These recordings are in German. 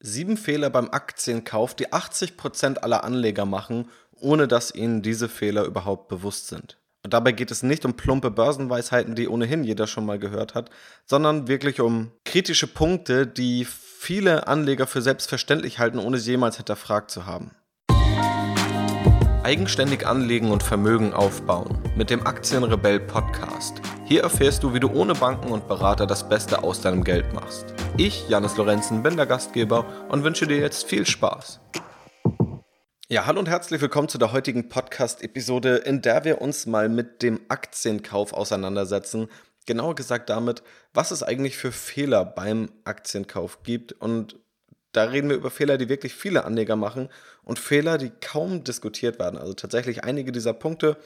Sieben Fehler beim Aktienkauf, die 80% aller Anleger machen, ohne dass ihnen diese Fehler überhaupt bewusst sind. Und dabei geht es nicht um plumpe Börsenweisheiten, die ohnehin jeder schon mal gehört hat, sondern wirklich um kritische Punkte, die viele Anleger für selbstverständlich halten, ohne sie jemals hinterfragt zu haben. Eigenständig anlegen und Vermögen aufbauen mit dem Aktienrebell Podcast. Hier erfährst du, wie du ohne Banken und Berater das Beste aus deinem Geld machst. Ich, Janis Lorenzen, bin der Gastgeber und wünsche dir jetzt viel Spaß. Ja, hallo und herzlich willkommen zu der heutigen Podcast-Episode, in der wir uns mal mit dem Aktienkauf auseinandersetzen. Genauer gesagt damit, was es eigentlich für Fehler beim Aktienkauf gibt und da reden wir über Fehler, die wirklich viele Anleger machen und Fehler, die kaum diskutiert werden. Also tatsächlich einige dieser Punkte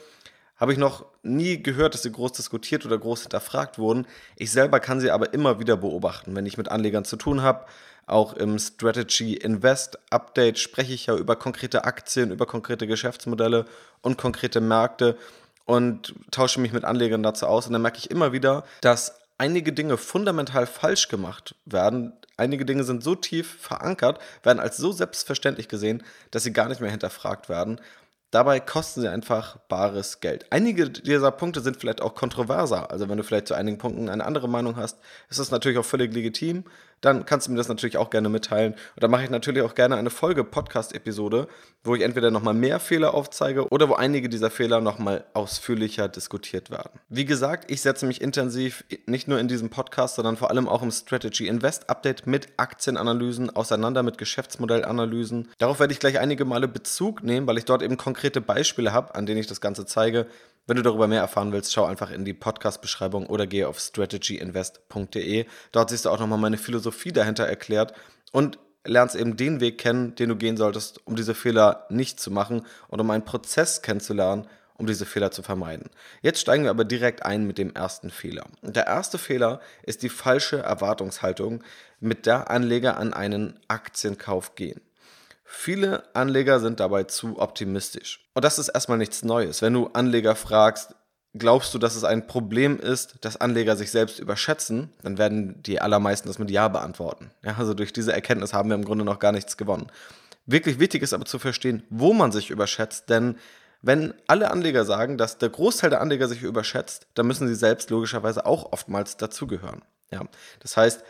habe ich noch nie gehört, dass sie groß diskutiert oder groß hinterfragt wurden. Ich selber kann sie aber immer wieder beobachten, wenn ich mit Anlegern zu tun habe. Auch im Strategy Invest Update spreche ich ja über konkrete Aktien, über konkrete Geschäftsmodelle und konkrete Märkte und tausche mich mit Anlegern dazu aus. Und dann merke ich immer wieder, dass einige Dinge fundamental falsch gemacht werden. Einige Dinge sind so tief verankert, werden als so selbstverständlich gesehen, dass sie gar nicht mehr hinterfragt werden. Dabei kosten sie einfach bares Geld. Einige dieser Punkte sind vielleicht auch kontroverser. Also wenn du vielleicht zu einigen Punkten eine andere Meinung hast, ist das natürlich auch völlig legitim dann kannst du mir das natürlich auch gerne mitteilen. Und dann mache ich natürlich auch gerne eine Folge-Podcast-Episode, wo ich entweder nochmal mehr Fehler aufzeige oder wo einige dieser Fehler nochmal ausführlicher diskutiert werden. Wie gesagt, ich setze mich intensiv nicht nur in diesem Podcast, sondern vor allem auch im Strategy Invest Update mit Aktienanalysen auseinander, mit Geschäftsmodellanalysen. Darauf werde ich gleich einige Male Bezug nehmen, weil ich dort eben konkrete Beispiele habe, an denen ich das Ganze zeige. Wenn du darüber mehr erfahren willst, schau einfach in die Podcast-Beschreibung oder gehe auf strategyinvest.de. Dort siehst du auch nochmal meine Philosophie dahinter erklärt und lernst eben den Weg kennen, den du gehen solltest, um diese Fehler nicht zu machen und um einen Prozess kennenzulernen, um diese Fehler zu vermeiden. Jetzt steigen wir aber direkt ein mit dem ersten Fehler. Der erste Fehler ist die falsche Erwartungshaltung, mit der Anleger an einen Aktienkauf gehen. Viele Anleger sind dabei zu optimistisch. Und das ist erstmal nichts Neues. Wenn du Anleger fragst, glaubst du, dass es ein Problem ist, dass Anleger sich selbst überschätzen, dann werden die allermeisten das mit Ja beantworten. Ja, also durch diese Erkenntnis haben wir im Grunde noch gar nichts gewonnen. Wirklich wichtig ist aber zu verstehen, wo man sich überschätzt, denn wenn alle Anleger sagen, dass der Großteil der Anleger sich überschätzt, dann müssen sie selbst logischerweise auch oftmals dazugehören. Ja, das heißt,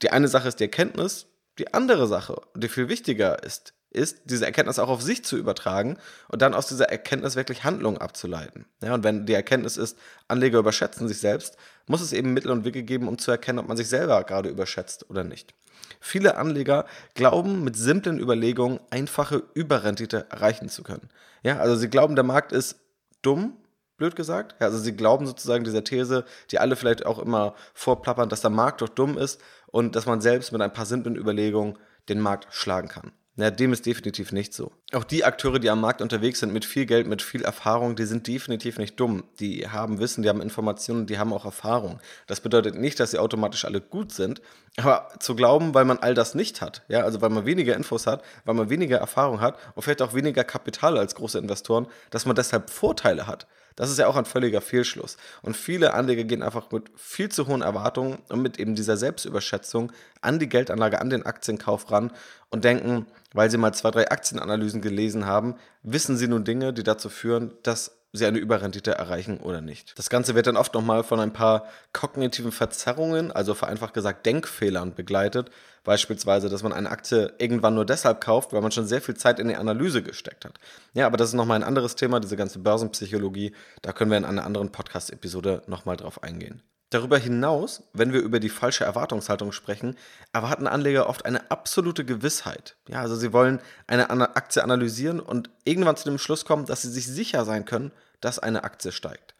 die eine Sache ist die Erkenntnis, die andere Sache, die viel wichtiger ist, ist, diese Erkenntnis auch auf sich zu übertragen und dann aus dieser Erkenntnis wirklich Handlungen abzuleiten. Ja, und wenn die Erkenntnis ist, Anleger überschätzen sich selbst, muss es eben Mittel und Wege geben, um zu erkennen, ob man sich selber gerade überschätzt oder nicht. Viele Anleger glauben, mit simplen Überlegungen einfache Überrendite erreichen zu können. Ja, also sie glauben, der Markt ist dumm, blöd gesagt. Ja, also sie glauben sozusagen dieser These, die alle vielleicht auch immer vorplappern, dass der Markt doch dumm ist und dass man selbst mit ein paar simplen Überlegungen den Markt schlagen kann. Ja, dem ist definitiv nicht so. Auch die Akteure, die am Markt unterwegs sind, mit viel Geld, mit viel Erfahrung, die sind definitiv nicht dumm. Die haben Wissen, die haben Informationen, die haben auch Erfahrung. Das bedeutet nicht, dass sie automatisch alle gut sind, aber zu glauben, weil man all das nicht hat, ja, also weil man weniger Infos hat, weil man weniger Erfahrung hat und vielleicht auch weniger Kapital als große Investoren, dass man deshalb Vorteile hat. Das ist ja auch ein völliger Fehlschluss. Und viele Anleger gehen einfach mit viel zu hohen Erwartungen und mit eben dieser Selbstüberschätzung an die Geldanlage, an den Aktienkauf ran und denken, weil sie mal zwei, drei Aktienanalysen gelesen haben, wissen sie nun Dinge, die dazu führen, dass sie eine Überrendite erreichen oder nicht. Das Ganze wird dann oft nochmal von ein paar kognitiven Verzerrungen, also vereinfacht gesagt Denkfehlern begleitet. Beispielsweise, dass man eine Aktie irgendwann nur deshalb kauft, weil man schon sehr viel Zeit in die Analyse gesteckt hat. Ja, aber das ist nochmal ein anderes Thema, diese ganze Börsenpsychologie. Da können wir in einer anderen Podcast-Episode nochmal drauf eingehen. Darüber hinaus, wenn wir über die falsche Erwartungshaltung sprechen, erwarten Anleger oft eine absolute Gewissheit. Ja, also sie wollen eine Aktie analysieren und irgendwann zu dem Schluss kommen, dass sie sich sicher sein können, dass eine Aktie steigt.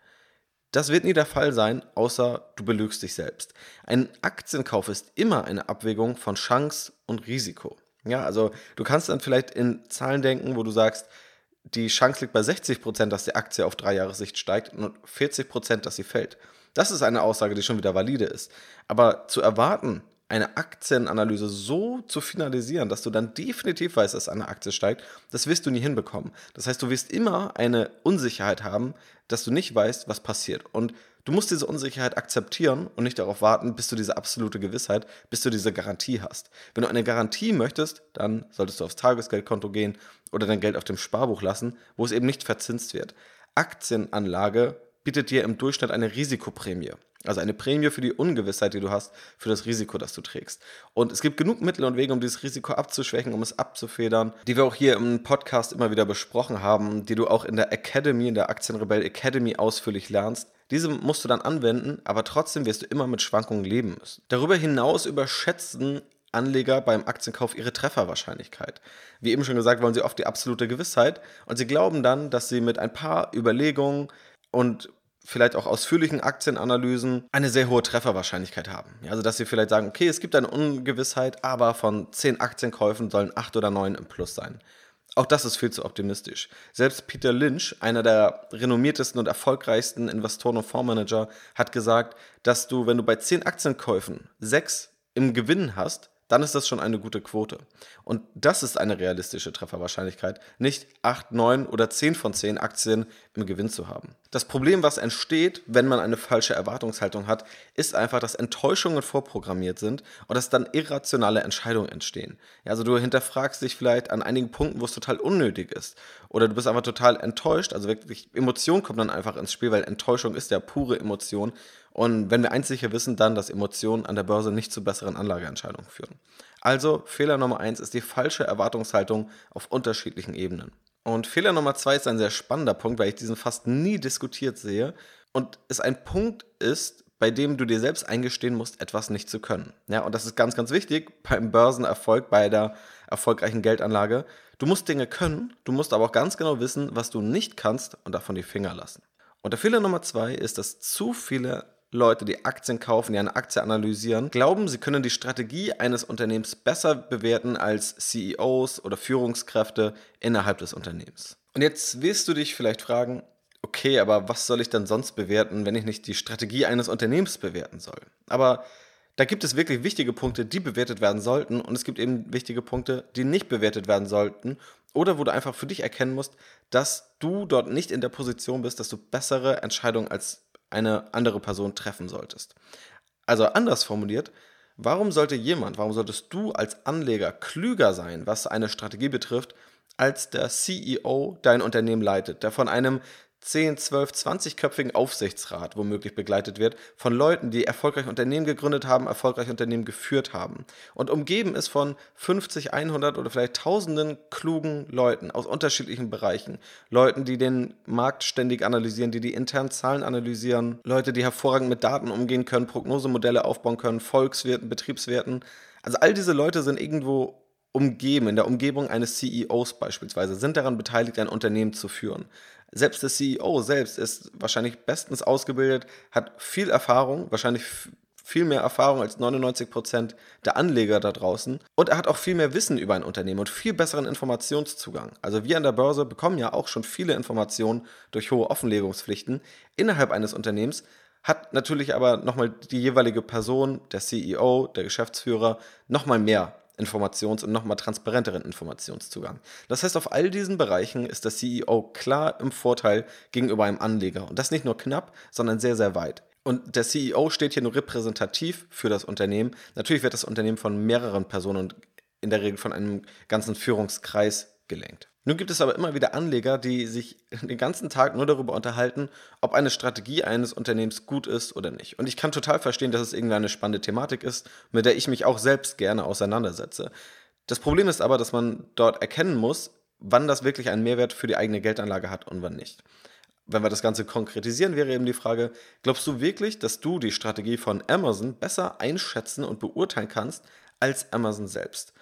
Das wird nie der Fall sein, außer du belügst dich selbst. Ein Aktienkauf ist immer eine Abwägung von Chance und Risiko. Ja, also du kannst dann vielleicht in Zahlen denken, wo du sagst, die Chance liegt bei 60%, dass die Aktie auf drei Jahre Sicht steigt und 40%, dass sie fällt. Das ist eine Aussage, die schon wieder valide ist. Aber zu erwarten, eine Aktienanalyse so zu finalisieren, dass du dann definitiv weißt, dass eine Aktie steigt, das wirst du nie hinbekommen. Das heißt, du wirst immer eine Unsicherheit haben, dass du nicht weißt, was passiert. Und du musst diese Unsicherheit akzeptieren und nicht darauf warten, bis du diese absolute Gewissheit, bis du diese Garantie hast. Wenn du eine Garantie möchtest, dann solltest du aufs Tagesgeldkonto gehen oder dein Geld auf dem Sparbuch lassen, wo es eben nicht verzinst wird. Aktienanlage bietet dir im Durchschnitt eine Risikoprämie. Also eine Prämie für die Ungewissheit, die du hast, für das Risiko, das du trägst. Und es gibt genug Mittel und Wege, um dieses Risiko abzuschwächen, um es abzufedern, die wir auch hier im Podcast immer wieder besprochen haben, die du auch in der Academy, in der Aktienrebell Academy ausführlich lernst. Diese musst du dann anwenden, aber trotzdem wirst du immer mit Schwankungen leben müssen. Darüber hinaus überschätzen Anleger beim Aktienkauf ihre Trefferwahrscheinlichkeit. Wie eben schon gesagt, wollen sie oft die absolute Gewissheit und sie glauben dann, dass sie mit ein paar Überlegungen und vielleicht auch ausführlichen Aktienanalysen eine sehr hohe Trefferwahrscheinlichkeit haben. also dass sie vielleicht sagen, okay, es gibt eine Ungewissheit, aber von zehn Aktienkäufen sollen acht oder neun im Plus sein. Auch das ist viel zu optimistisch. Selbst Peter Lynch, einer der renommiertesten und erfolgreichsten Investoren und Fondsmanager, hat gesagt, dass du, wenn du bei zehn Aktienkäufen sechs im Gewinn hast, dann ist das schon eine gute Quote. Und das ist eine realistische Trefferwahrscheinlichkeit, nicht 8, 9 oder 10 von 10 Aktien im Gewinn zu haben. Das Problem, was entsteht, wenn man eine falsche Erwartungshaltung hat, ist einfach, dass Enttäuschungen vorprogrammiert sind und dass dann irrationale Entscheidungen entstehen. Also du hinterfragst dich vielleicht an einigen Punkten, wo es total unnötig ist. Oder du bist einfach total enttäuscht. Also wirklich, Emotion kommt dann einfach ins Spiel, weil Enttäuschung ist ja pure Emotion. Und wenn wir eins sicher wissen, dann, dass Emotionen an der Börse nicht zu besseren Anlageentscheidungen führen. Also Fehler Nummer eins ist die falsche Erwartungshaltung auf unterschiedlichen Ebenen. Und Fehler Nummer zwei ist ein sehr spannender Punkt, weil ich diesen fast nie diskutiert sehe und es ein Punkt ist, bei dem du dir selbst eingestehen musst, etwas nicht zu können. Ja, und das ist ganz, ganz wichtig beim Börsenerfolg, bei der erfolgreichen Geldanlage. Du musst Dinge können, du musst aber auch ganz genau wissen, was du nicht kannst und davon die Finger lassen. Und der Fehler Nummer zwei ist, dass zu viele Leute, die Aktien kaufen, die eine Aktie analysieren, glauben, sie können die Strategie eines Unternehmens besser bewerten als CEOs oder Führungskräfte innerhalb des Unternehmens. Und jetzt wirst du dich vielleicht fragen, okay, aber was soll ich dann sonst bewerten, wenn ich nicht die Strategie eines Unternehmens bewerten soll? Aber da gibt es wirklich wichtige Punkte, die bewertet werden sollten und es gibt eben wichtige Punkte, die nicht bewertet werden sollten oder wo du einfach für dich erkennen musst, dass du dort nicht in der Position bist, dass du bessere Entscheidungen als eine andere Person treffen solltest. Also anders formuliert, warum sollte jemand, warum solltest du als Anleger klüger sein, was eine Strategie betrifft, als der CEO dein Unternehmen leitet, der von einem 10, 12, 20-köpfigen Aufsichtsrat womöglich begleitet wird von Leuten, die erfolgreich Unternehmen gegründet haben, erfolgreich Unternehmen geführt haben und umgeben ist von 50, 100 oder vielleicht tausenden klugen Leuten aus unterschiedlichen Bereichen. Leuten, die den Markt ständig analysieren, die die internen Zahlen analysieren, Leute, die hervorragend mit Daten umgehen können, Prognosemodelle aufbauen können, Volkswirten, Betriebswerten. Also all diese Leute sind irgendwo umgeben, in der Umgebung eines CEOs beispielsweise, sind daran beteiligt, ein Unternehmen zu führen. Selbst der CEO selbst ist wahrscheinlich bestens ausgebildet, hat viel Erfahrung, wahrscheinlich viel mehr Erfahrung als 99 Prozent der Anleger da draußen. Und er hat auch viel mehr Wissen über ein Unternehmen und viel besseren Informationszugang. Also wir an der Börse bekommen ja auch schon viele Informationen durch hohe Offenlegungspflichten innerhalb eines Unternehmens, hat natürlich aber nochmal die jeweilige Person, der CEO, der Geschäftsführer, nochmal mehr Informations- und nochmal transparenteren Informationszugang. Das heißt, auf all diesen Bereichen ist der CEO klar im Vorteil gegenüber einem Anleger. Und das nicht nur knapp, sondern sehr, sehr weit. Und der CEO steht hier nur repräsentativ für das Unternehmen. Natürlich wird das Unternehmen von mehreren Personen und in der Regel von einem ganzen Führungskreis gelenkt. Nun gibt es aber immer wieder Anleger, die sich den ganzen Tag nur darüber unterhalten, ob eine Strategie eines Unternehmens gut ist oder nicht. Und ich kann total verstehen, dass es irgendwie eine spannende Thematik ist, mit der ich mich auch selbst gerne auseinandersetze. Das Problem ist aber, dass man dort erkennen muss, wann das wirklich einen Mehrwert für die eigene Geldanlage hat und wann nicht. Wenn wir das Ganze konkretisieren, wäre eben die Frage, glaubst du wirklich, dass du die Strategie von Amazon besser einschätzen und beurteilen kannst als Amazon selbst?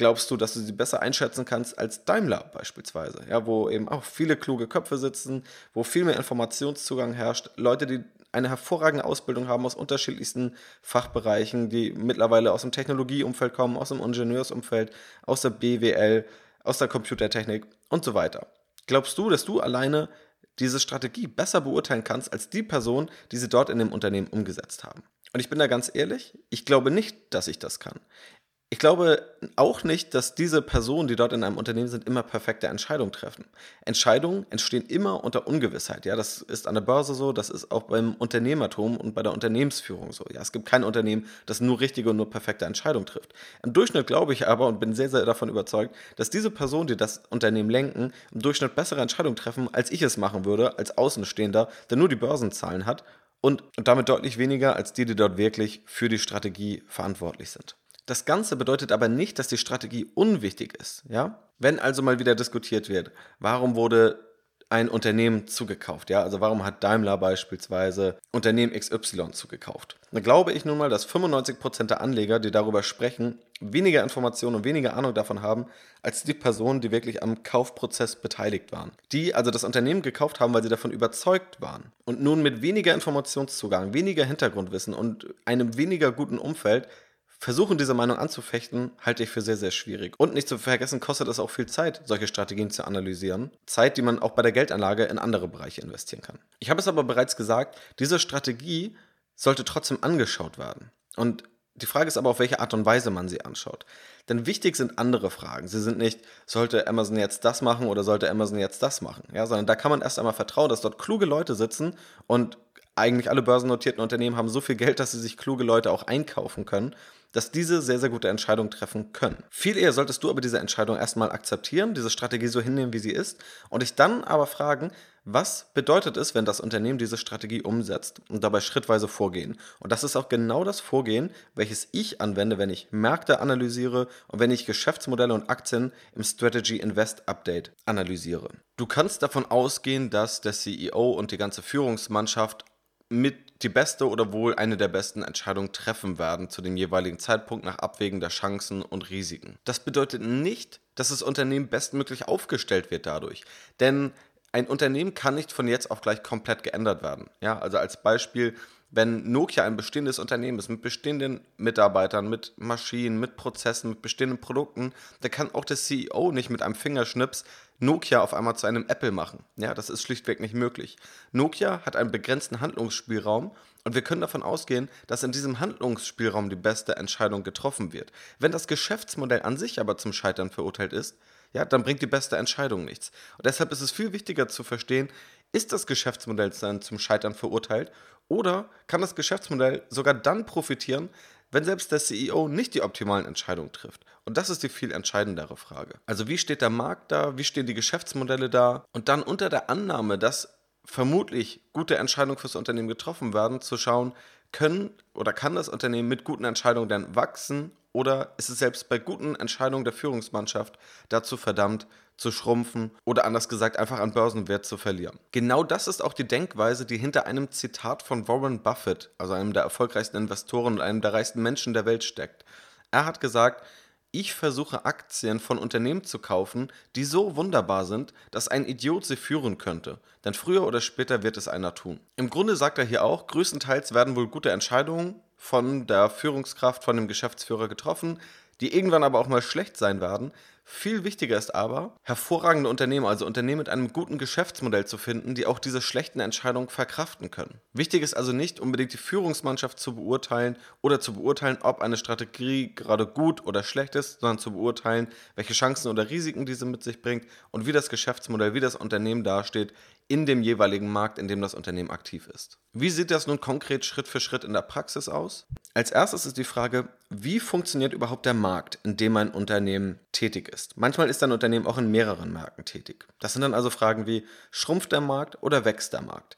Glaubst du, dass du sie besser einschätzen kannst als Daimler beispielsweise, ja, wo eben auch viele kluge Köpfe sitzen, wo viel mehr Informationszugang herrscht, Leute, die eine hervorragende Ausbildung haben aus unterschiedlichsten Fachbereichen, die mittlerweile aus dem Technologieumfeld kommen, aus dem Ingenieursumfeld, aus der BWL, aus der Computertechnik und so weiter. Glaubst du, dass du alleine diese Strategie besser beurteilen kannst als die Person, die sie dort in dem Unternehmen umgesetzt haben? Und ich bin da ganz ehrlich, ich glaube nicht, dass ich das kann. Ich glaube auch nicht, dass diese Personen, die dort in einem Unternehmen sind, immer perfekte Entscheidungen treffen. Entscheidungen entstehen immer unter Ungewissheit. Ja, das ist an der Börse so, das ist auch beim Unternehmertum und bei der Unternehmensführung so. Ja, es gibt kein Unternehmen, das nur richtige und nur perfekte Entscheidungen trifft. Im Durchschnitt glaube ich aber und bin sehr, sehr davon überzeugt, dass diese Personen, die das Unternehmen lenken, im Durchschnitt bessere Entscheidungen treffen, als ich es machen würde, als Außenstehender, der nur die Börsenzahlen hat und, und damit deutlich weniger als die, die dort wirklich für die Strategie verantwortlich sind. Das Ganze bedeutet aber nicht, dass die Strategie unwichtig ist. Ja? Wenn also mal wieder diskutiert wird, warum wurde ein Unternehmen zugekauft. Ja, also warum hat Daimler beispielsweise Unternehmen XY zugekauft? Da glaube ich nun mal, dass 95% der Anleger, die darüber sprechen, weniger Informationen und weniger Ahnung davon haben, als die Personen, die wirklich am Kaufprozess beteiligt waren. Die also das Unternehmen gekauft haben, weil sie davon überzeugt waren. Und nun mit weniger Informationszugang, weniger Hintergrundwissen und einem weniger guten Umfeld Versuchen, diese Meinung anzufechten, halte ich für sehr, sehr schwierig. Und nicht zu vergessen, kostet es auch viel Zeit, solche Strategien zu analysieren. Zeit, die man auch bei der Geldanlage in andere Bereiche investieren kann. Ich habe es aber bereits gesagt, diese Strategie sollte trotzdem angeschaut werden. Und die Frage ist aber, auf welche Art und Weise man sie anschaut. Denn wichtig sind andere Fragen. Sie sind nicht, sollte Amazon jetzt das machen oder sollte Amazon jetzt das machen, ja, sondern da kann man erst einmal vertrauen, dass dort kluge Leute sitzen und eigentlich alle börsennotierten Unternehmen haben so viel Geld, dass sie sich kluge Leute auch einkaufen können dass diese sehr, sehr gute Entscheidungen treffen können. Viel eher solltest du aber diese Entscheidung erstmal akzeptieren, diese Strategie so hinnehmen, wie sie ist, und dich dann aber fragen, was bedeutet es, wenn das Unternehmen diese Strategie umsetzt und dabei schrittweise vorgehen? Und das ist auch genau das Vorgehen, welches ich anwende, wenn ich Märkte analysiere und wenn ich Geschäftsmodelle und Aktien im Strategy Invest Update analysiere. Du kannst davon ausgehen, dass der CEO und die ganze Führungsmannschaft mit die beste oder wohl eine der besten Entscheidungen treffen werden zu dem jeweiligen Zeitpunkt nach Abwägen der Chancen und Risiken. Das bedeutet nicht, dass das Unternehmen bestmöglich aufgestellt wird dadurch. Denn ein Unternehmen kann nicht von jetzt auf gleich komplett geändert werden. Ja, also als Beispiel, wenn Nokia ein bestehendes Unternehmen ist mit bestehenden Mitarbeitern, mit Maschinen, mit Prozessen, mit bestehenden Produkten, da kann auch der CEO nicht mit einem Fingerschnips Nokia auf einmal zu einem Apple machen. Ja, das ist schlichtweg nicht möglich. Nokia hat einen begrenzten Handlungsspielraum und wir können davon ausgehen, dass in diesem Handlungsspielraum die beste Entscheidung getroffen wird. Wenn das Geschäftsmodell an sich aber zum Scheitern verurteilt ist, ja, dann bringt die beste Entscheidung nichts. Und deshalb ist es viel wichtiger zu verstehen, ist das Geschäftsmodell dann zum Scheitern verurteilt oder kann das Geschäftsmodell sogar dann profitieren, wenn selbst der CEO nicht die optimalen Entscheidungen trifft? Und das ist die viel entscheidendere Frage. Also wie steht der Markt da? Wie stehen die Geschäftsmodelle da? Und dann unter der Annahme, dass vermutlich gute Entscheidungen fürs Unternehmen getroffen werden, zu schauen, können oder kann das Unternehmen mit guten Entscheidungen dann wachsen oder ist es selbst bei guten Entscheidungen der Führungsmannschaft dazu verdammt, zu schrumpfen oder anders gesagt einfach an Börsenwert zu verlieren? Genau das ist auch die Denkweise, die hinter einem Zitat von Warren Buffett, also einem der erfolgreichsten Investoren und einem der reichsten Menschen der Welt steckt. Er hat gesagt, ich versuche Aktien von Unternehmen zu kaufen, die so wunderbar sind, dass ein Idiot sie führen könnte. Denn früher oder später wird es einer tun. Im Grunde sagt er hier auch, größtenteils werden wohl gute Entscheidungen von der Führungskraft, von dem Geschäftsführer getroffen, die irgendwann aber auch mal schlecht sein werden, viel wichtiger ist aber, hervorragende Unternehmen, also Unternehmen mit einem guten Geschäftsmodell zu finden, die auch diese schlechten Entscheidungen verkraften können. Wichtig ist also nicht unbedingt die Führungsmannschaft zu beurteilen oder zu beurteilen, ob eine Strategie gerade gut oder schlecht ist, sondern zu beurteilen, welche Chancen oder Risiken diese mit sich bringt und wie das Geschäftsmodell, wie das Unternehmen dasteht in dem jeweiligen Markt, in dem das Unternehmen aktiv ist. Wie sieht das nun konkret Schritt für Schritt in der Praxis aus? Als erstes ist die Frage, wie funktioniert überhaupt der Markt, in dem ein Unternehmen tätig ist? Manchmal ist ein Unternehmen auch in mehreren Märkten tätig. Das sind dann also Fragen wie, schrumpft der Markt oder wächst der Markt?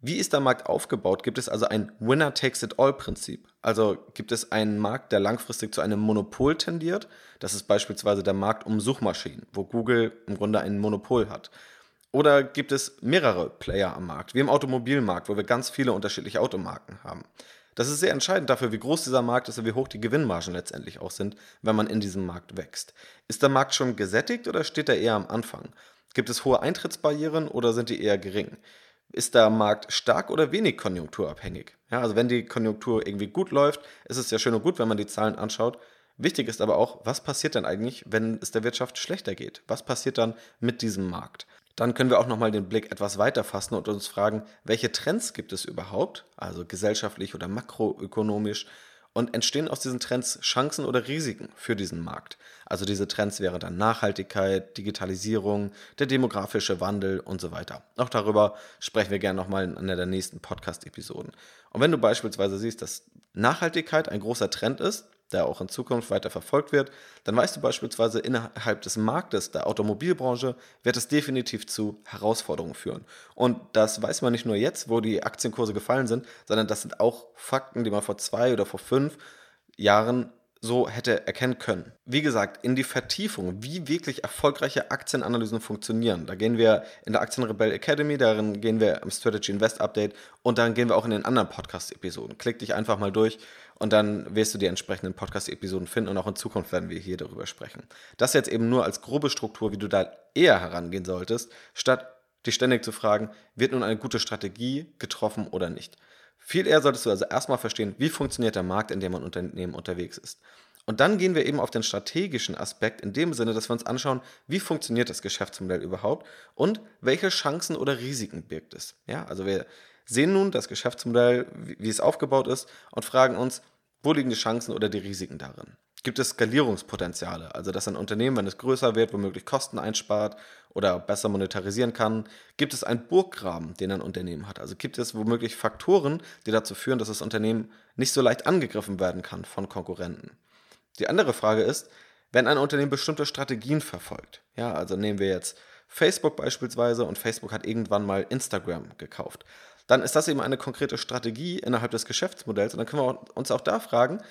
Wie ist der Markt aufgebaut? Gibt es also ein Winner-Takes-it-all-Prinzip? Also gibt es einen Markt, der langfristig zu einem Monopol tendiert? Das ist beispielsweise der Markt um Suchmaschinen, wo Google im Grunde ein Monopol hat. Oder gibt es mehrere Player am Markt, wie im Automobilmarkt, wo wir ganz viele unterschiedliche Automarken haben? Das ist sehr entscheidend dafür, wie groß dieser Markt ist und wie hoch die Gewinnmargen letztendlich auch sind, wenn man in diesem Markt wächst. Ist der Markt schon gesättigt oder steht er eher am Anfang? Gibt es hohe Eintrittsbarrieren oder sind die eher gering? Ist der Markt stark oder wenig konjunkturabhängig? Ja, also wenn die Konjunktur irgendwie gut läuft, ist es ja schön und gut, wenn man die Zahlen anschaut. Wichtig ist aber auch, was passiert denn eigentlich, wenn es der Wirtschaft schlechter geht? Was passiert dann mit diesem Markt? Dann können wir auch nochmal den Blick etwas weiter fassen und uns fragen, welche Trends gibt es überhaupt, also gesellschaftlich oder makroökonomisch, und entstehen aus diesen Trends Chancen oder Risiken für diesen Markt. Also diese Trends wären dann Nachhaltigkeit, Digitalisierung, der demografische Wandel und so weiter. Auch darüber sprechen wir gerne nochmal in einer der nächsten Podcast-Episoden. Und wenn du beispielsweise siehst, dass Nachhaltigkeit ein großer Trend ist, der auch in Zukunft weiter verfolgt wird, dann weißt du beispielsweise, innerhalb des Marktes der Automobilbranche wird es definitiv zu Herausforderungen führen. Und das weiß man nicht nur jetzt, wo die Aktienkurse gefallen sind, sondern das sind auch Fakten, die man vor zwei oder vor fünf Jahren so hätte erkennen können. Wie gesagt, in die Vertiefung, wie wirklich erfolgreiche Aktienanalysen funktionieren. Da gehen wir in der Aktienrebell Academy, darin gehen wir im Strategy Invest Update und darin gehen wir auch in den anderen Podcast-Episoden. Klick dich einfach mal durch und dann wirst du die entsprechenden Podcast-Episoden finden und auch in Zukunft werden wir hier darüber sprechen. Das jetzt eben nur als grobe Struktur, wie du da eher herangehen solltest, statt dich ständig zu fragen, wird nun eine gute Strategie getroffen oder nicht. Viel eher solltest du also erstmal verstehen, wie funktioniert der Markt, in dem ein Unternehmen unterwegs ist. Und dann gehen wir eben auf den strategischen Aspekt in dem Sinne, dass wir uns anschauen, wie funktioniert das Geschäftsmodell überhaupt und welche Chancen oder Risiken birgt es. Ja, also wir sehen nun das Geschäftsmodell, wie, es aufgebaut ist und fragen uns, wo liegen die Chancen oder die Risiken darin? Gibt es Skalierungspotenziale, also dass ein Unternehmen, wenn es größer wird, womöglich Kosten einspart oder besser monetarisieren kann? Gibt es einen Burggraben, den ein Unternehmen hat? Also gibt es womöglich Faktoren, die dazu führen, dass das Unternehmen nicht so leicht angegriffen werden kann von Konkurrenten? Die andere Frage ist, wenn ein Unternehmen bestimmte Strategien verfolgt, ja, also nehmen wir jetzt Facebook beispielsweise und Facebook hat irgendwann mal Instagram gekauft, dann ist das eben eine konkrete Strategie innerhalb des Geschäftsmodells und dann können wir uns auch da fragen,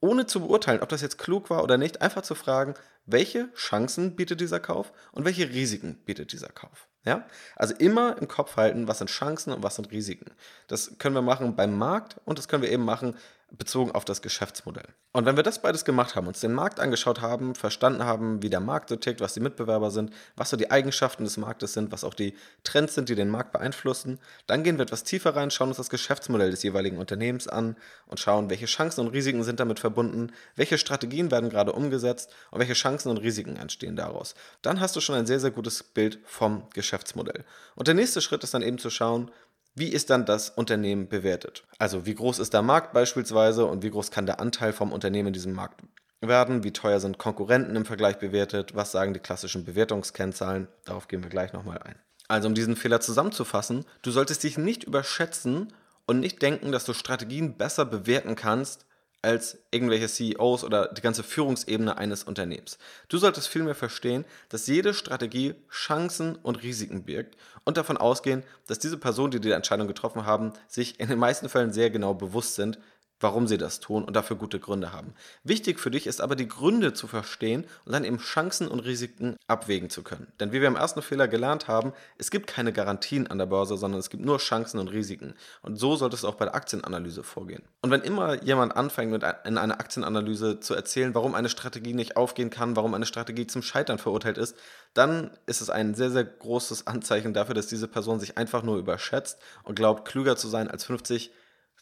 ohne zu beurteilen, ob das jetzt klug war oder nicht, einfach zu fragen, welche Chancen bietet dieser Kauf und welche Risiken bietet dieser Kauf. Ja? Also immer im Kopf halten, was sind Chancen und was sind Risiken. Das können wir machen beim Markt und das können wir eben machen bezogen auf das Geschäftsmodell. Und wenn wir das beides gemacht haben, uns den Markt angeschaut haben, verstanden haben, wie der Markt so tickt, was die Mitbewerber sind, was so die Eigenschaften des Marktes sind, was auch die Trends sind, die den Markt beeinflussen, dann gehen wir etwas tiefer rein, schauen uns das Geschäftsmodell des jeweiligen Unternehmens an und schauen, welche Chancen und Risiken sind damit verbunden, welche Strategien werden gerade umgesetzt und welche Chancen und Risiken entstehen daraus. Dann hast du schon ein sehr, sehr gutes Bild vom Geschäftsmodell. Und der nächste Schritt ist dann eben zu schauen, wie ist dann das Unternehmen bewertet? Also wie groß ist der Markt beispielsweise und wie groß kann der Anteil vom Unternehmen in diesem Markt werden? Wie teuer sind Konkurrenten im Vergleich bewertet? Was sagen die klassischen Bewertungskennzahlen? Darauf gehen wir gleich nochmal ein. Also um diesen Fehler zusammenzufassen, du solltest dich nicht überschätzen und nicht denken, dass du Strategien besser bewerten kannst, als irgendwelche CEOs oder die ganze Führungsebene eines Unternehmens. Du solltest vielmehr verstehen, dass jede Strategie Chancen und Risiken birgt und davon ausgehen, dass diese Personen, die die Entscheidung getroffen haben, sich in den meisten Fällen sehr genau bewusst sind, warum sie das tun und dafür gute Gründe haben. Wichtig für dich ist aber die Gründe zu verstehen und dann eben Chancen und Risiken abwägen zu können. Denn wie wir im ersten Fehler gelernt haben, es gibt keine Garantien an der Börse, sondern es gibt nur Chancen und Risiken. Und so sollte es auch bei der Aktienanalyse vorgehen. Und wenn immer jemand anfängt, mit in einer Aktienanalyse zu erzählen, warum eine Strategie nicht aufgehen kann, warum eine Strategie zum Scheitern verurteilt ist, dann ist es ein sehr, sehr großes Anzeichen dafür, dass diese Person sich einfach nur überschätzt und glaubt, klüger zu sein als 50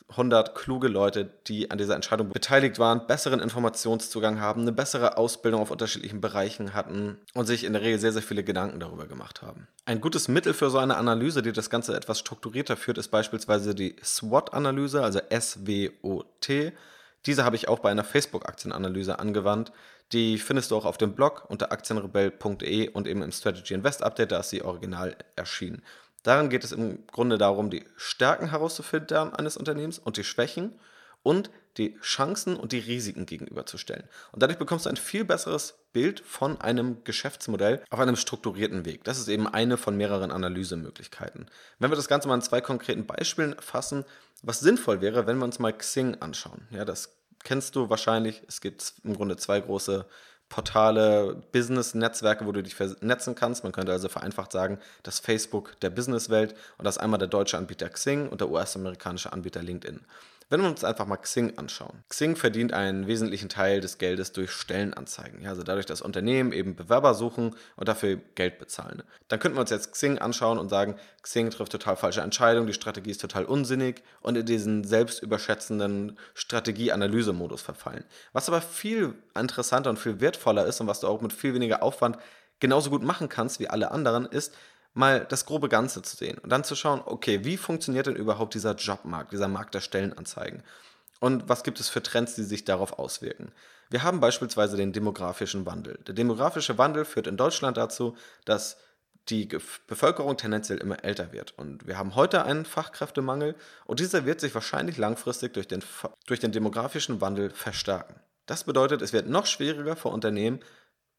100 kluge Leute, die an dieser Entscheidung beteiligt waren, besseren Informationszugang haben, eine bessere Ausbildung auf unterschiedlichen Bereichen hatten und sich in der Regel sehr, sehr viele Gedanken darüber gemacht haben. Ein gutes Mittel für so eine Analyse, die das Ganze etwas strukturierter führt, ist beispielsweise die SWOT-Analyse, also S-W-O-T. Diese habe ich auch bei einer Facebook-Aktienanalyse angewandt. Die findest du auch auf dem Blog unter aktienrebell.de und eben im Strategy Invest Update, da ist sie original erschienen. Darin geht es im Grunde darum, die Stärken herauszufinden eines Unternehmens und die Schwächen und die Chancen und die Risiken gegenüberzustellen. Und dadurch bekommst du ein viel besseres Bild von einem Geschäftsmodell auf einem strukturierten Weg. Das ist eben eine von mehreren Analysemöglichkeiten. Wenn wir das Ganze mal in zwei konkreten Beispielen fassen, was sinnvoll wäre, wenn wir uns mal Xing anschauen. Ja, das kennst du wahrscheinlich. Es gibt im Grunde zwei große Portale, Business-Netzwerke, wo du dich vernetzen kannst. Man könnte also vereinfacht sagen, das Facebook der Businesswelt und das einmal der deutsche Anbieter Xing und der US-amerikanische Anbieter LinkedIn. Wenn wir uns einfach mal Xing anschauen. Xing verdient einen wesentlichen Teil des Geldes durch Stellenanzeigen. Ja, also dadurch, dass Unternehmen eben Bewerber suchen und dafür Geld bezahlen. Dann könnten wir uns jetzt Xing anschauen und sagen, Xing trifft total falsche Entscheidungen, die Strategie ist total unsinnig und in diesen selbstüberschätzenden Strategie-Analyse-Modus verfallen. Was aber viel interessanter und viel wertvoller ist und was du auch mit viel weniger Aufwand genauso gut machen kannst wie alle anderen, ist, mal das grobe Ganze zu sehen und dann zu schauen, okay, wie funktioniert denn überhaupt dieser Jobmarkt, dieser Markt der Stellenanzeigen? Und was gibt es für Trends, die sich darauf auswirken? Wir haben beispielsweise den demografischen Wandel. Der demografische Wandel führt in Deutschland dazu, dass die Bevölkerung tendenziell immer älter wird. Und wir haben heute einen Fachkräftemangel und dieser wird sich wahrscheinlich langfristig durch den, durch den demografischen Wandel verstärken. Das bedeutet, es wird noch schwieriger für Unternehmen,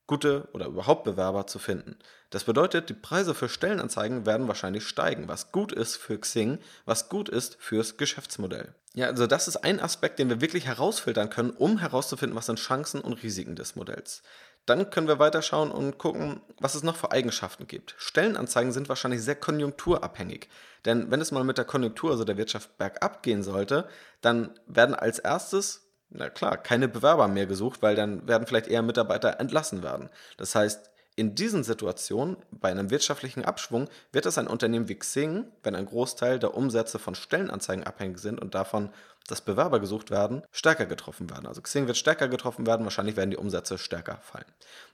gute oder überhaupt Bewerber zu finden. Das bedeutet, die Preise für Stellenanzeigen werden wahrscheinlich steigen, was gut ist für Xing, was gut ist fürs Geschäftsmodell. Ja, also das ist ein Aspekt, den wir wirklich herausfiltern können, um herauszufinden, was sind Chancen und Risiken des Modells. Dann können wir weiterschauen und gucken, was es noch für Eigenschaften gibt. Stellenanzeigen sind wahrscheinlich sehr konjunkturabhängig. Denn wenn es mal mit der Konjunktur, also der Wirtschaft, bergab gehen sollte, dann werden als erstes, na klar, keine Bewerber mehr gesucht, weil dann werden vielleicht eher Mitarbeiter entlassen werden. Das heißt, in diesen Situationen, bei einem wirtschaftlichen Abschwung, wird es ein Unternehmen wie Xing, wenn ein Großteil der Umsätze von Stellenanzeigen abhängig sind und davon dass Bewerber gesucht werden, stärker getroffen werden. Also Xing wird stärker getroffen werden, wahrscheinlich werden die Umsätze stärker fallen.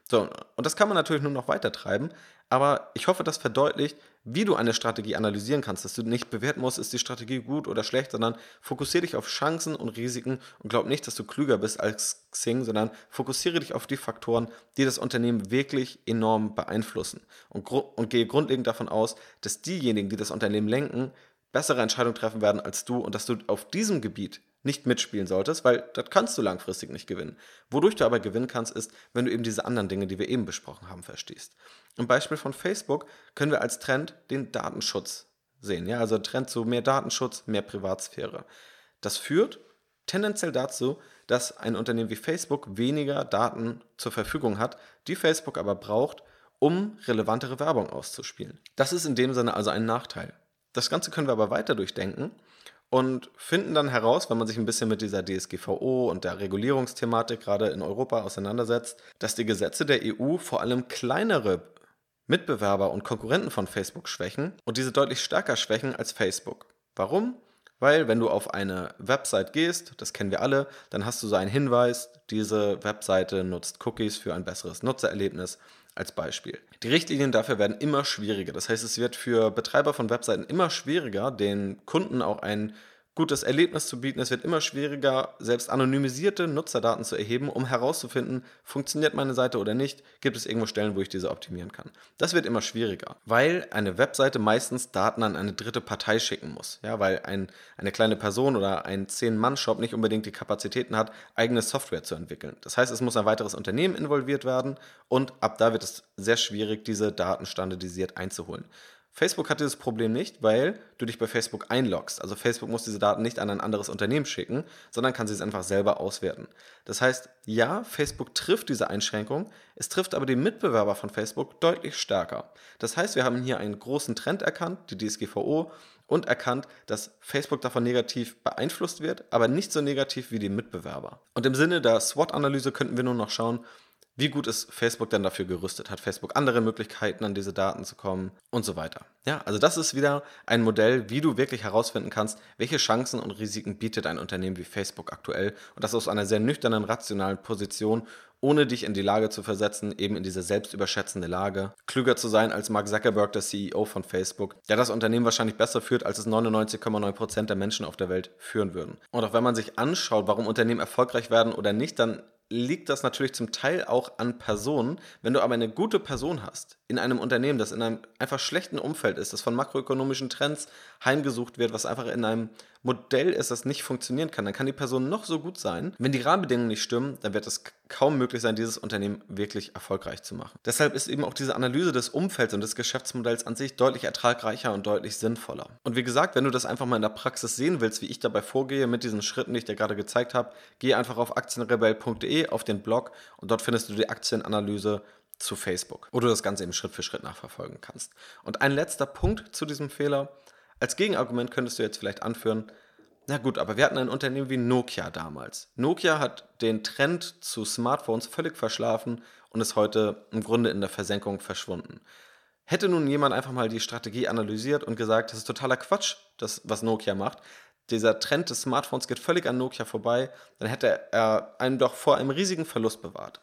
So, und das kann man natürlich nur noch weiter treiben, aber ich hoffe, das verdeutlicht, wie du eine Strategie analysieren kannst, dass du nicht bewerten musst, ist die Strategie gut oder schlecht, sondern fokussiere dich auf Chancen und Risiken und glaub nicht, dass du klüger bist als Xing, sondern fokussiere dich auf die Faktoren, die das Unternehmen wirklich enorm beeinflussen. Und, und gehe grundlegend davon aus, dass diejenigen, die das Unternehmen lenken, bessere Entscheidungen treffen werden als du und dass du auf diesem Gebiet nicht mitspielen solltest, weil das kannst du langfristig nicht gewinnen. Wodurch du aber gewinnen kannst, ist, wenn du eben diese anderen Dinge, die wir eben besprochen haben, verstehst. Im Beispiel von Facebook können wir als Trend den Datenschutz sehen. Ja, also Trend zu mehr Datenschutz, mehr Privatsphäre. Das führt tendenziell dazu, dass ein Unternehmen wie Facebook weniger Daten zur Verfügung hat, die Facebook aber braucht, um relevantere Werbung auszuspielen. Das ist in dem Sinne also ein Nachteil. Das Ganze können wir aber weiter durchdenken und finden dann heraus, wenn man sich ein bisschen mit dieser DSGVO und der Regulierungsthematik gerade in Europa auseinandersetzt, dass die Gesetze der EU vor allem kleinere Mitbewerber und Konkurrenten von Facebook schwächen und diese deutlich stärker schwächen als Facebook. Warum? Weil wenn du auf eine Website gehst, das kennen wir alle, dann hast du so einen Hinweis, diese Webseite nutzt Cookies für ein besseres Nutzererlebnis als Beispiel. Die Richtlinien dafür werden immer schwieriger. Das heißt, es wird für Betreiber von Webseiten immer schwieriger, den Kunden auch ein gutes Erlebnis zu bieten. Es wird immer schwieriger, selbst anonymisierte Nutzerdaten zu erheben, um herauszufinden, funktioniert meine Seite oder nicht, gibt es irgendwo Stellen, wo ich diese optimieren kann. Das wird immer schwieriger, weil eine Webseite meistens Daten an eine dritte Partei schicken muss. Ja, weil ein, eine kleine Person oder ein Zehn-Mann-Shop nicht unbedingt die Kapazitäten hat, eigene Software zu entwickeln. Das heißt, es muss ein weiteres Unternehmen involviert werden und ab da wird es sehr schwierig, diese Daten standardisiert einzuholen. Facebook hat dieses Problem nicht, weil du dich bei Facebook einloggst. Also Facebook muss diese Daten nicht an ein anderes Unternehmen schicken, sondern kann sie es einfach selber auswerten. Das heißt, ja, Facebook trifft diese Einschränkung, es trifft aber die Mitbewerber von Facebook deutlich stärker. Das heißt, wir haben hier einen großen Trend erkannt, die DSGVO, und erkannt, dass Facebook davon negativ beeinflusst wird, aber nicht so negativ wie die Mitbewerber. Und im Sinne der SWOT-Analyse könnten wir nur noch schauen, wie gut ist Facebook denn dafür gerüstet? Hat Facebook andere Möglichkeiten, an diese Daten zu kommen und so weiter? Ja, also das ist wieder ein Modell, wie du wirklich herausfinden kannst, welche Chancen und Risiken bietet ein Unternehmen wie Facebook aktuell und das aus einer sehr nüchternen, rationalen Position, ohne dich in die Lage zu versetzen, eben in diese selbstüberschätzende Lage, klüger zu sein als Mark Zuckerberg, der CEO von Facebook, der das Unternehmen wahrscheinlich besser führt, als es 99,9% der Menschen auf der Welt führen würden. Und auch wenn man sich anschaut, warum Unternehmen erfolgreich werden oder nicht, dann liegt das natürlich zum Teil auch an Personen. Wenn du aber eine gute Person hast in einem Unternehmen, das in einem einfach schlechten Umfeld ist, das von makroökonomischen Trends heimgesucht wird, was einfach in einem Modell ist, das nicht funktionieren kann, dann kann die Person noch so gut sein. Wenn die Rahmenbedingungen nicht stimmen, dann wird es kaum möglich sein, dieses Unternehmen wirklich erfolgreich zu machen. Deshalb ist eben auch diese Analyse des Umfelds und des Geschäftsmodells an sich deutlich ertragreicher und deutlich sinnvoller. Und wie gesagt, wenn du das einfach mal in der Praxis sehen willst, wie ich dabei vorgehe mit diesen Schritten, die ich dir gerade gezeigt habe, geh einfach auf aktienrebell.de auf den Blog und dort findest du die Aktienanalyse zu Facebook, wo du das Ganze eben Schritt für Schritt nachverfolgen kannst. Und ein letzter Punkt zu diesem Fehler. Als Gegenargument könntest du jetzt vielleicht anführen, na gut, aber wir hatten ein Unternehmen wie Nokia damals. Nokia hat den Trend zu Smartphones völlig verschlafen und ist heute im Grunde in der Versenkung verschwunden. Hätte nun jemand einfach mal die Strategie analysiert und gesagt, das ist totaler Quatsch, das, was Nokia macht, dieser Trend des Smartphones geht völlig an Nokia vorbei, dann hätte er einen doch vor einem riesigen Verlust bewahrt.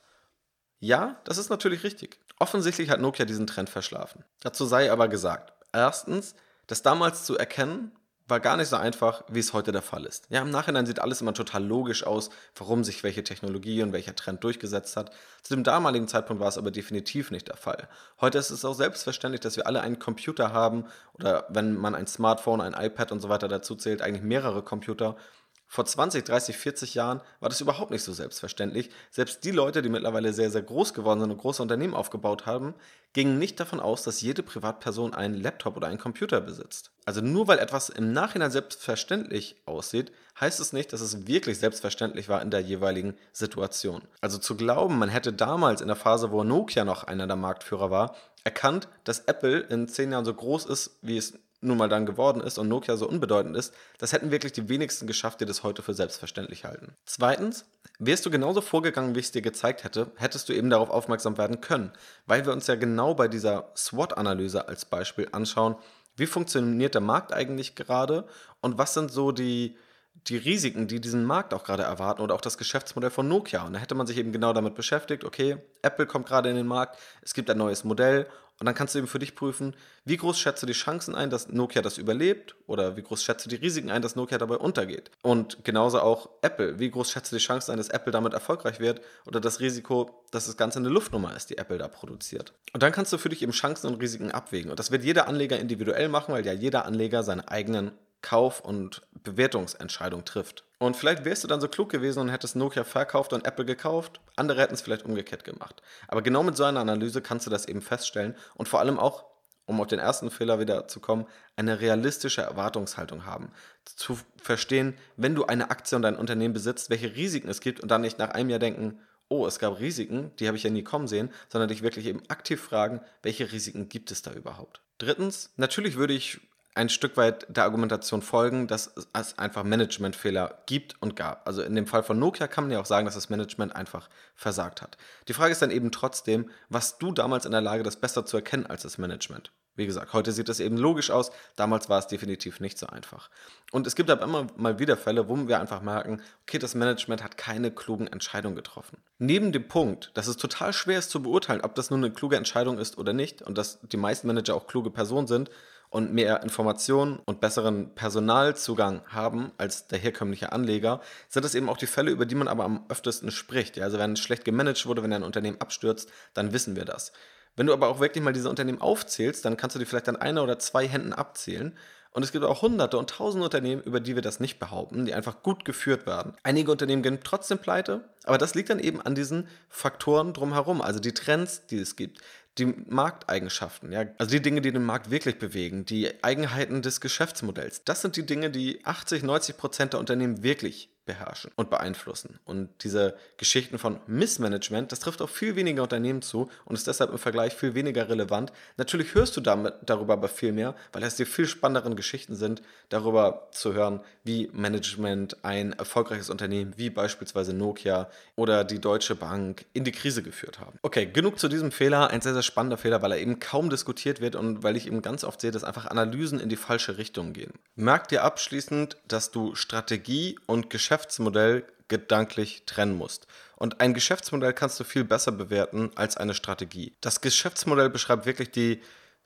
Ja, das ist natürlich richtig. Offensichtlich hat Nokia diesen Trend verschlafen. Dazu sei aber gesagt, erstens, das damals zu erkennen, war gar nicht so einfach, wie es heute der Fall ist. Ja, im Nachhinein sieht alles immer total logisch aus, warum sich welche Technologie und welcher Trend durchgesetzt hat. Zu dem damaligen Zeitpunkt war es aber definitiv nicht der Fall. Heute ist es auch selbstverständlich, dass wir alle einen Computer haben oder wenn man ein Smartphone, ein iPad und so weiter dazu zählt, eigentlich mehrere Computer vor 20, 30, 40 Jahren war das überhaupt nicht so selbstverständlich. Selbst die Leute, die mittlerweile sehr, sehr groß geworden sind und große Unternehmen aufgebaut haben, gingen nicht davon aus, dass jede Privatperson einen Laptop oder einen Computer besitzt. Also nur weil etwas im Nachhinein selbstverständlich aussieht, heißt es nicht, dass es wirklich selbstverständlich war in der jeweiligen Situation. Also zu glauben, man hätte damals in der Phase, wo Nokia noch einer der Marktführer war, erkannt, dass Apple in zehn Jahren so groß ist, wie es nun mal dann geworden ist und Nokia so unbedeutend ist, das hätten wirklich die wenigsten geschafft, die das heute für selbstverständlich halten. Zweitens, wärst du genauso vorgegangen, wie ich es dir gezeigt hätte, hättest du eben darauf aufmerksam werden können, weil wir uns ja genau bei dieser SWOT-Analyse als Beispiel anschauen, wie funktioniert der Markt eigentlich gerade und was sind so die, die Risiken, die diesen Markt auch gerade erwarten oder auch das Geschäftsmodell von Nokia. Und da hätte man sich eben genau damit beschäftigt, okay, Apple kommt gerade in den Markt, es gibt ein neues Modell und dann kannst du eben für dich prüfen, wie groß schätzt du die Chancen ein, dass Nokia das überlebt oder wie groß schätzt du die Risiken ein, dass Nokia dabei untergeht. Und genauso auch Apple, wie groß schätzt du die Chancen ein, dass Apple damit erfolgreich wird oder das Risiko, dass das Ganze eine Luftnummer ist, die Apple da produziert. Und dann kannst du für dich eben Chancen und Risiken abwägen. Und das wird jeder Anleger individuell machen, weil ja jeder Anleger seine eigenen Kauf- und Bewertungsentscheidung trifft. Und vielleicht wärst du dann so klug gewesen und hättest Nokia verkauft und Apple gekauft. Andere hätten es vielleicht umgekehrt gemacht. Aber genau mit so einer Analyse kannst du das eben feststellen und vor allem auch, um auf den ersten Fehler wieder zu kommen, eine realistische Erwartungshaltung haben. Zu verstehen, wenn du eine Aktie und ein Unternehmen besitzt, welche Risiken es gibt und dann nicht nach einem Jahr denken, oh, es gab Risiken, die habe ich ja nie kommen sehen, sondern dich wirklich eben aktiv fragen, welche Risiken gibt es da überhaupt. Drittens, natürlich würde ich ein Stück weit der Argumentation folgen, dass es einfach Managementfehler gibt und gab. Also in dem Fall von Nokia kann man ja auch sagen, dass das Management einfach versagt hat. Die Frage ist dann eben trotzdem, was du damals in der Lage, das besser zu erkennen als das Management. Wie gesagt, heute sieht das eben logisch aus, damals war es definitiv nicht so einfach. Und es gibt aber immer mal wieder Fälle, wo wir einfach merken, okay, das Management hat keine klugen Entscheidungen getroffen. Neben dem Punkt, dass es total schwer ist zu beurteilen, ob das nun eine kluge Entscheidung ist oder nicht und dass die meisten Manager auch kluge Personen sind, und mehr Informationen und besseren Personalzugang haben als der herkömmliche Anleger, sind das eben auch die Fälle, über die man aber am öftesten spricht. Ja, also wenn schlecht gemanagt wurde, wenn ein Unternehmen abstürzt, dann wissen wir das. Wenn du aber auch wirklich mal diese Unternehmen aufzählst, dann kannst du die vielleicht an einer oder zwei Händen abzählen. Und es gibt auch hunderte und tausende Unternehmen, über die wir das nicht behaupten, die einfach gut geführt werden. Einige Unternehmen gehen trotzdem pleite, aber das liegt dann eben an diesen Faktoren drumherum, also die Trends, die es gibt, die Markteigenschaften, ja, also die Dinge, die den Markt wirklich bewegen, die Eigenheiten des Geschäftsmodells. Das sind die Dinge, die 80, 90 Prozent der Unternehmen wirklich beherrschen und beeinflussen. Und diese Geschichten von Missmanagement, das trifft auf viel weniger Unternehmen zu und ist deshalb im Vergleich viel weniger relevant. Natürlich hörst du damit, darüber aber viel mehr, weil es die viel spannenderen Geschichten sind, darüber zu hören, wie Management ein erfolgreiches Unternehmen wie beispielsweise Nokia oder die Deutsche Bank in die Krise geführt haben. Okay, genug zu diesem Fehler. Ein sehr, sehr spannender Fehler, weil er eben kaum diskutiert wird und weil ich eben ganz oft sehe, dass einfach Analysen in die falsche Richtung gehen. Merk dir abschließend, dass du Strategie und Geschäft Geschäftsmodell gedanklich trennen musst. Und ein Geschäftsmodell kannst du viel besser bewerten als eine Strategie. Das Geschäftsmodell beschreibt wirklich die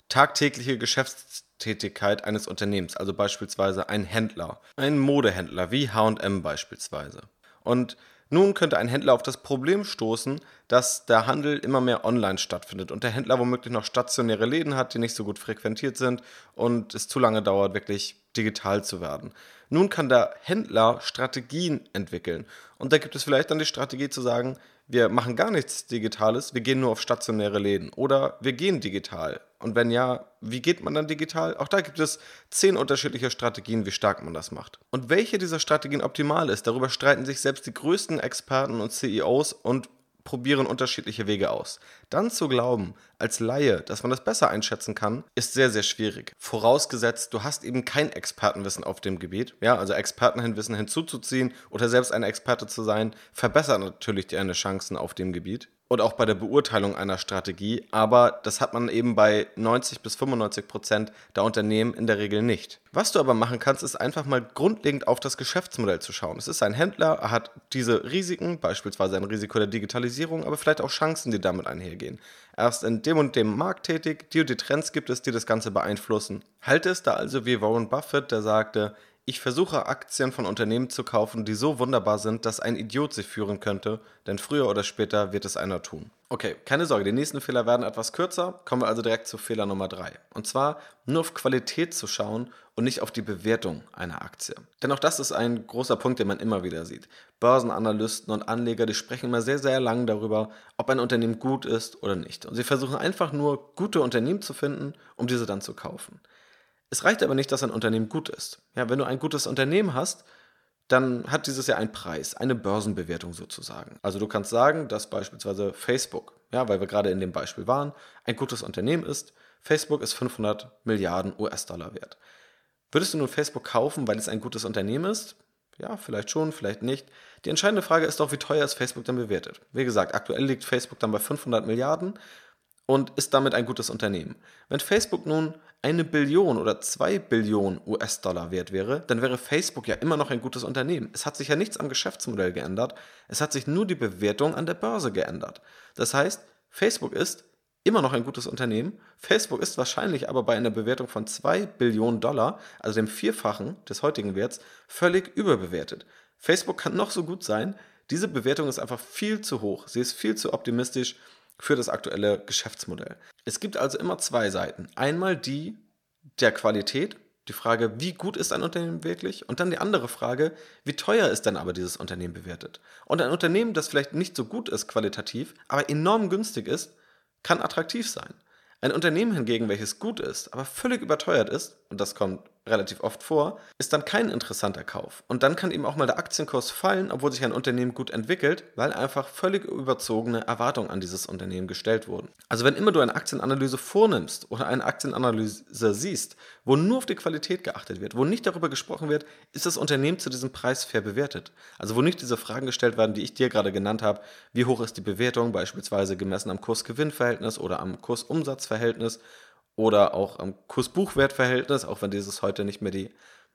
tagtägliche Geschäftstätigkeit eines Unternehmens, also beispielsweise ein Händler, ein Modehändler wie HM beispielsweise. Und nun könnte ein Händler auf das Problem stoßen, dass der Handel immer mehr online stattfindet und der Händler womöglich noch stationäre Läden hat, die nicht so gut frequentiert sind und es zu lange dauert, wirklich digital zu werden. Nun kann der Händler Strategien entwickeln und da gibt es vielleicht dann die Strategie zu sagen, wir machen gar nichts Digitales, wir gehen nur auf stationäre Läden oder wir gehen digital. Und wenn ja, wie geht man dann digital? Auch da gibt es zehn unterschiedliche Strategien, wie stark man das macht. Und welche dieser Strategien optimal ist, darüber streiten sich selbst die größten Experten und CEOs und probieren unterschiedliche Wege aus. Dann zu glauben, als Laie, dass man das besser einschätzen kann, ist sehr, sehr schwierig. Vorausgesetzt, du hast eben kein Expertenwissen auf dem Gebiet. Ja, also Expertenwissen hinzuzuziehen oder selbst ein Experte zu sein, verbessert natürlich deine Chancen auf dem Gebiet und auch bei der Beurteilung einer Strategie, aber das hat man eben bei 90 bis 95 Prozent der Unternehmen in der Regel nicht. Was du aber machen kannst, ist einfach mal grundlegend auf das Geschäftsmodell zu schauen. Es ist ein Händler, er hat diese Risiken, beispielsweise ein Risiko der Digitalisierung, aber vielleicht auch Chancen, die damit einhergehen. Er ist in dem und dem Markt tätig, die und die Trends gibt es, die das Ganze beeinflussen. Halte es da also wie Warren Buffett, der sagte, ich versuche Aktien von Unternehmen zu kaufen, die so wunderbar sind, dass ein Idiot sie führen könnte, denn früher oder später wird es einer tun. Okay, keine Sorge, die nächsten Fehler werden etwas kürzer. Kommen wir also direkt zu Fehler Nummer 3. Und zwar nur auf Qualität zu schauen und nicht auf die Bewertung einer Aktie. Denn auch das ist ein großer Punkt, den man immer wieder sieht. Börsenanalysten und Anleger, die sprechen immer sehr, sehr lang darüber, ob ein Unternehmen gut ist oder nicht. Und sie versuchen einfach nur gute Unternehmen zu finden, um diese dann zu kaufen. Es reicht aber nicht, dass ein Unternehmen gut ist. Ja, wenn du ein gutes Unternehmen hast, dann hat dieses ja einen Preis, eine Börsenbewertung sozusagen. Also du kannst sagen, dass beispielsweise Facebook, ja, weil wir gerade in dem Beispiel waren, ein gutes Unternehmen ist. Facebook ist 500 Milliarden US-Dollar wert. Würdest du nun Facebook kaufen, weil es ein gutes Unternehmen ist? Ja, vielleicht schon, vielleicht nicht. Die entscheidende Frage ist doch, wie teuer ist Facebook dann bewertet? Wie gesagt, aktuell liegt Facebook dann bei 500 Milliarden und ist damit ein gutes Unternehmen. Wenn Facebook nun eine Billion oder zwei Billionen US-Dollar wert wäre, dann wäre Facebook ja immer noch ein gutes Unternehmen. Es hat sich ja nichts am Geschäftsmodell geändert, es hat sich nur die Bewertung an der Börse geändert. Das heißt, Facebook ist immer noch ein gutes Unternehmen. Facebook ist wahrscheinlich aber bei einer Bewertung von 2 Billionen Dollar, also dem Vierfachen des heutigen Werts, völlig überbewertet. Facebook kann noch so gut sein, diese Bewertung ist einfach viel zu hoch. Sie ist viel zu optimistisch für das aktuelle Geschäftsmodell. Es gibt also immer zwei Seiten. Einmal die der Qualität, die Frage, wie gut ist ein Unternehmen wirklich? Und dann die andere Frage, wie teuer ist denn aber dieses Unternehmen bewertet? Und ein Unternehmen, das vielleicht nicht so gut ist qualitativ, aber enorm günstig ist, kann attraktiv sein. Ein Unternehmen hingegen, welches gut ist, aber völlig überteuert ist, und das kommt relativ oft vor, ist dann kein interessanter Kauf. Und dann kann eben auch mal der Aktienkurs fallen, obwohl sich ein Unternehmen gut entwickelt, weil einfach völlig überzogene Erwartungen an dieses Unternehmen gestellt wurden. Also wenn immer du eine Aktienanalyse vornimmst oder eine Aktienanalyse siehst, wo nur auf die Qualität geachtet wird, wo nicht darüber gesprochen wird, ist das Unternehmen zu diesem Preis fair bewertet. Also wo nicht diese Fragen gestellt werden, die ich dir gerade genannt habe, wie hoch ist die Bewertung, beispielsweise gemessen am Kurs-Gewinn-Verhältnis oder am Kurs-Umsatz-Verhältnis, oder auch am Kurs-Buchwert-Verhältnis, auch wenn dieses heute nicht mehr die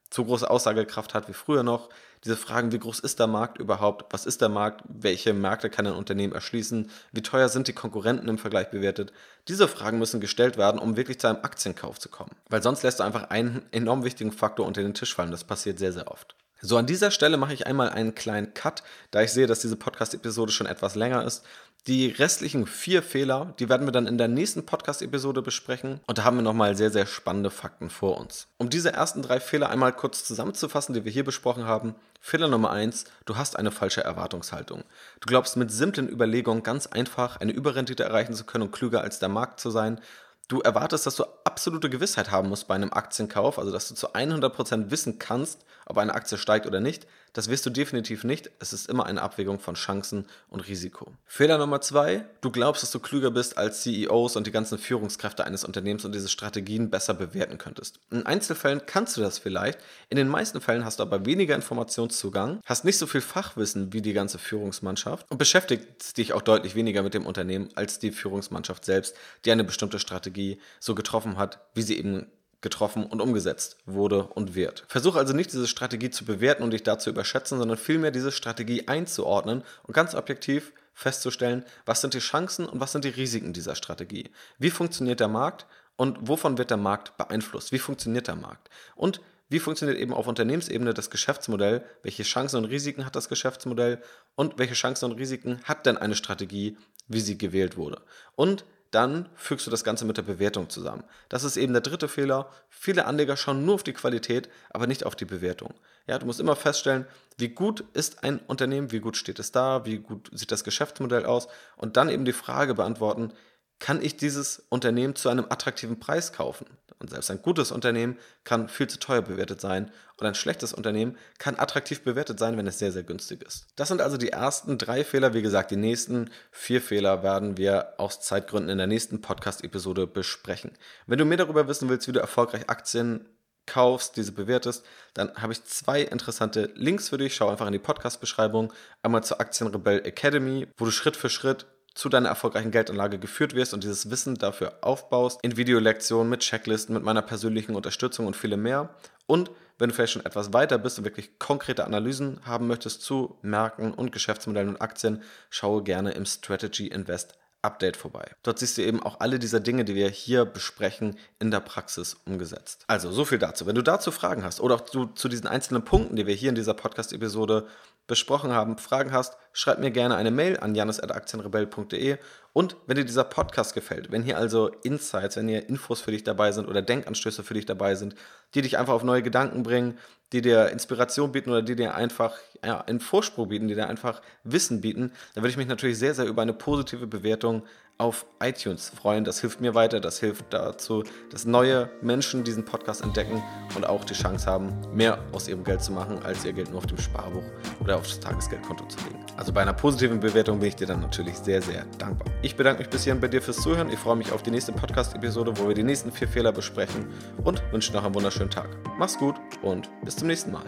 zu große Aussagekraft hat wie früher noch. Diese Fragen, wie groß ist der Markt überhaupt? Was ist der Markt? Welche Märkte kann ein Unternehmen erschließen? Wie teuer sind die Konkurrenten im Vergleich bewertet? Diese Fragen müssen gestellt werden, um wirklich zu einem Aktienkauf zu kommen. Weil sonst lässt du einfach einen enorm wichtigen Faktor unter den Tisch fallen. Das passiert sehr, sehr oft. So, an dieser Stelle mache ich einmal einen kleinen Cut, da ich sehe, dass diese Podcast-Episode schon etwas länger ist. Die restlichen vier Fehler, die werden wir dann in der nächsten Podcast-Episode besprechen. Und da haben wir nochmal sehr, sehr spannende Fakten vor uns. Um diese ersten drei Fehler einmal kurz zusammenzufassen, die wir hier besprochen haben. Fehler Nummer eins, du hast eine falsche Erwartungshaltung. Du glaubst mit simplen Überlegungen ganz einfach eine Überrendite erreichen zu können und klüger als der Markt zu sein. Du erwartest, dass du absolute Gewissheit haben musst bei einem Aktienkauf, also dass du zu 100% wissen kannst, ob eine Aktie steigt oder nicht. Das wirst du definitiv nicht. Es ist immer eine Abwägung von Chancen und Risiko. Fehler Nummer zwei, du glaubst, dass du klüger bist als CEOs und die ganzen Führungskräfte eines Unternehmens und diese Strategien besser bewerten könntest. In Einzelfällen kannst du das vielleicht, in den meisten Fällen hast du aber weniger Informationszugang, hast nicht so viel Fachwissen wie die ganze Führungsmannschaft und beschäftigst dich auch deutlich weniger mit dem Unternehmen als die Führungsmannschaft selbst, die eine bestimmte Strategie so getroffen hat, wie sie eben getroffen und umgesetzt wurde und wird. Versuche also nicht diese Strategie zu bewerten und dich dazu überschätzen, sondern vielmehr diese Strategie einzuordnen und ganz objektiv festzustellen, was sind die Chancen und was sind die Risiken dieser Strategie. Wie funktioniert der Markt und wovon wird der Markt beeinflusst? Wie funktioniert der Markt? Und wie funktioniert eben auf Unternehmensebene das Geschäftsmodell? Welche Chancen und Risiken hat das Geschäftsmodell? Und welche Chancen und Risiken hat denn eine Strategie, wie sie gewählt wurde? Und dann fügst du das Ganze mit der Bewertung zusammen. Das ist eben der dritte Fehler. Viele Anleger schauen nur auf die Qualität, aber nicht auf die Bewertung. Ja, du musst immer feststellen, wie gut ist ein Unternehmen, wie gut steht es da, wie gut sieht das Geschäftsmodell aus und dann eben die Frage beantworten, kann ich dieses Unternehmen zu einem attraktiven Preis kaufen? Und selbst ein gutes Unternehmen kann viel zu teuer bewertet sein und ein schlechtes Unternehmen kann attraktiv bewertet sein, wenn es sehr, sehr günstig ist. Das sind also die ersten drei Fehler. Wie gesagt, die nächsten vier Fehler werden wir aus Zeitgründen in der nächsten Podcast-Episode besprechen. Wenn du mehr darüber wissen willst, wie du erfolgreich Aktien kaufst, diese bewertest, dann habe ich zwei interessante Links für dich. Schau einfach in die Podcast-Beschreibung. Einmal zur Aktienrebell Academy, wo du Schritt für Schritt zu deiner erfolgreichen Geldanlage geführt wirst und dieses Wissen dafür aufbaust, in Videolektionen, mit Checklisten, mit meiner persönlichen Unterstützung und viele mehr. Und wenn du vielleicht schon etwas weiter bist und wirklich konkrete Analysen haben möchtest zu Märkten und Geschäftsmodellen und Aktien, schaue gerne im Strategy Invest Update vorbei. Dort siehst du eben auch alle dieser Dinge, die wir hier besprechen, in der Praxis umgesetzt. Also so viel dazu. Wenn du dazu Fragen hast oder auch zu, zu diesen einzelnen Punkten, die wir hier in dieser Podcast-Episode besprochen haben, Fragen hast, schreib mir gerne eine Mail an janis.aktienrebell.de und wenn dir dieser Podcast gefällt, wenn hier also Insights, wenn hier Infos für dich dabei sind oder Denkanstöße für dich dabei sind, die dich einfach auf neue Gedanken bringen, die dir Inspiration bieten oder die dir einfach ja, einen Vorsprung bieten, die dir einfach Wissen bieten, dann würde ich mich natürlich sehr, sehr über eine positive Bewertung auf iTunes freuen. Das hilft mir weiter, das hilft dazu, dass neue Menschen diesen Podcast entdecken und auch die Chance haben, mehr aus ihrem Geld zu machen, als ihr Geld nur auf dem Sparbuch oder auf das Tagesgeldkonto zu legen. Also bei einer positiven Bewertung bin ich dir dann natürlich sehr, sehr dankbar. Ich bedanke mich bis hierhin bei dir fürs Zuhören. Ich freue mich auf die nächste Podcast-Episode, wo wir die nächsten vier Fehler besprechen und wünsche noch einen wunderschönen Tag. Mach's gut und bis zum nächsten Mal.